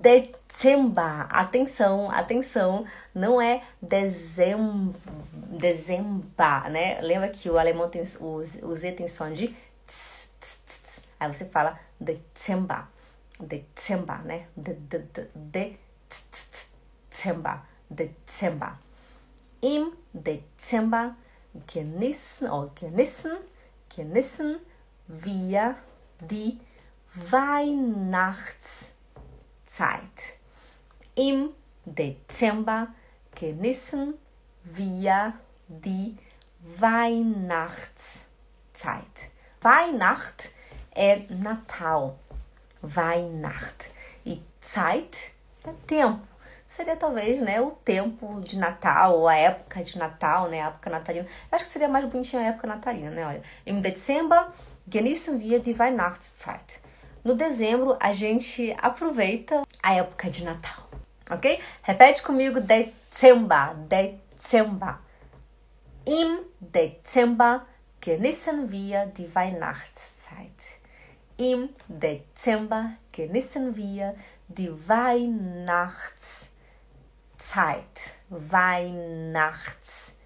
Dezember. Atenção, atenção, não é dezembro, né? Lembra que o alemão tem o, o Z tem som de tss, tss, tss. Aí você fala Dezember. Dezember, né? De, de, de, de Dezember. Dezember. Im Dezember genießen oder genießen, genießen wir die Weihnachtszeit. Im Dezember genießen wir die Weihnachtszeit. Weihnacht é Natal. Weihnacht. E Zeit é tempo. Seria talvez, né, o tempo de Natal, ou a época de Natal, né, a época natalina. Eu acho que seria mais bonitinho a época natalina, né, olha. Im Dezember genießen wir die Weihnachtszeit. No dezembro, a gente aproveita a época de Natal, ok? Repete comigo, Dezember, Dezember. Im Dezember genießen wir die Weihnachtszeit. Im Dezember genießen wir die Weihnachtszeit. Weihnachtszeit.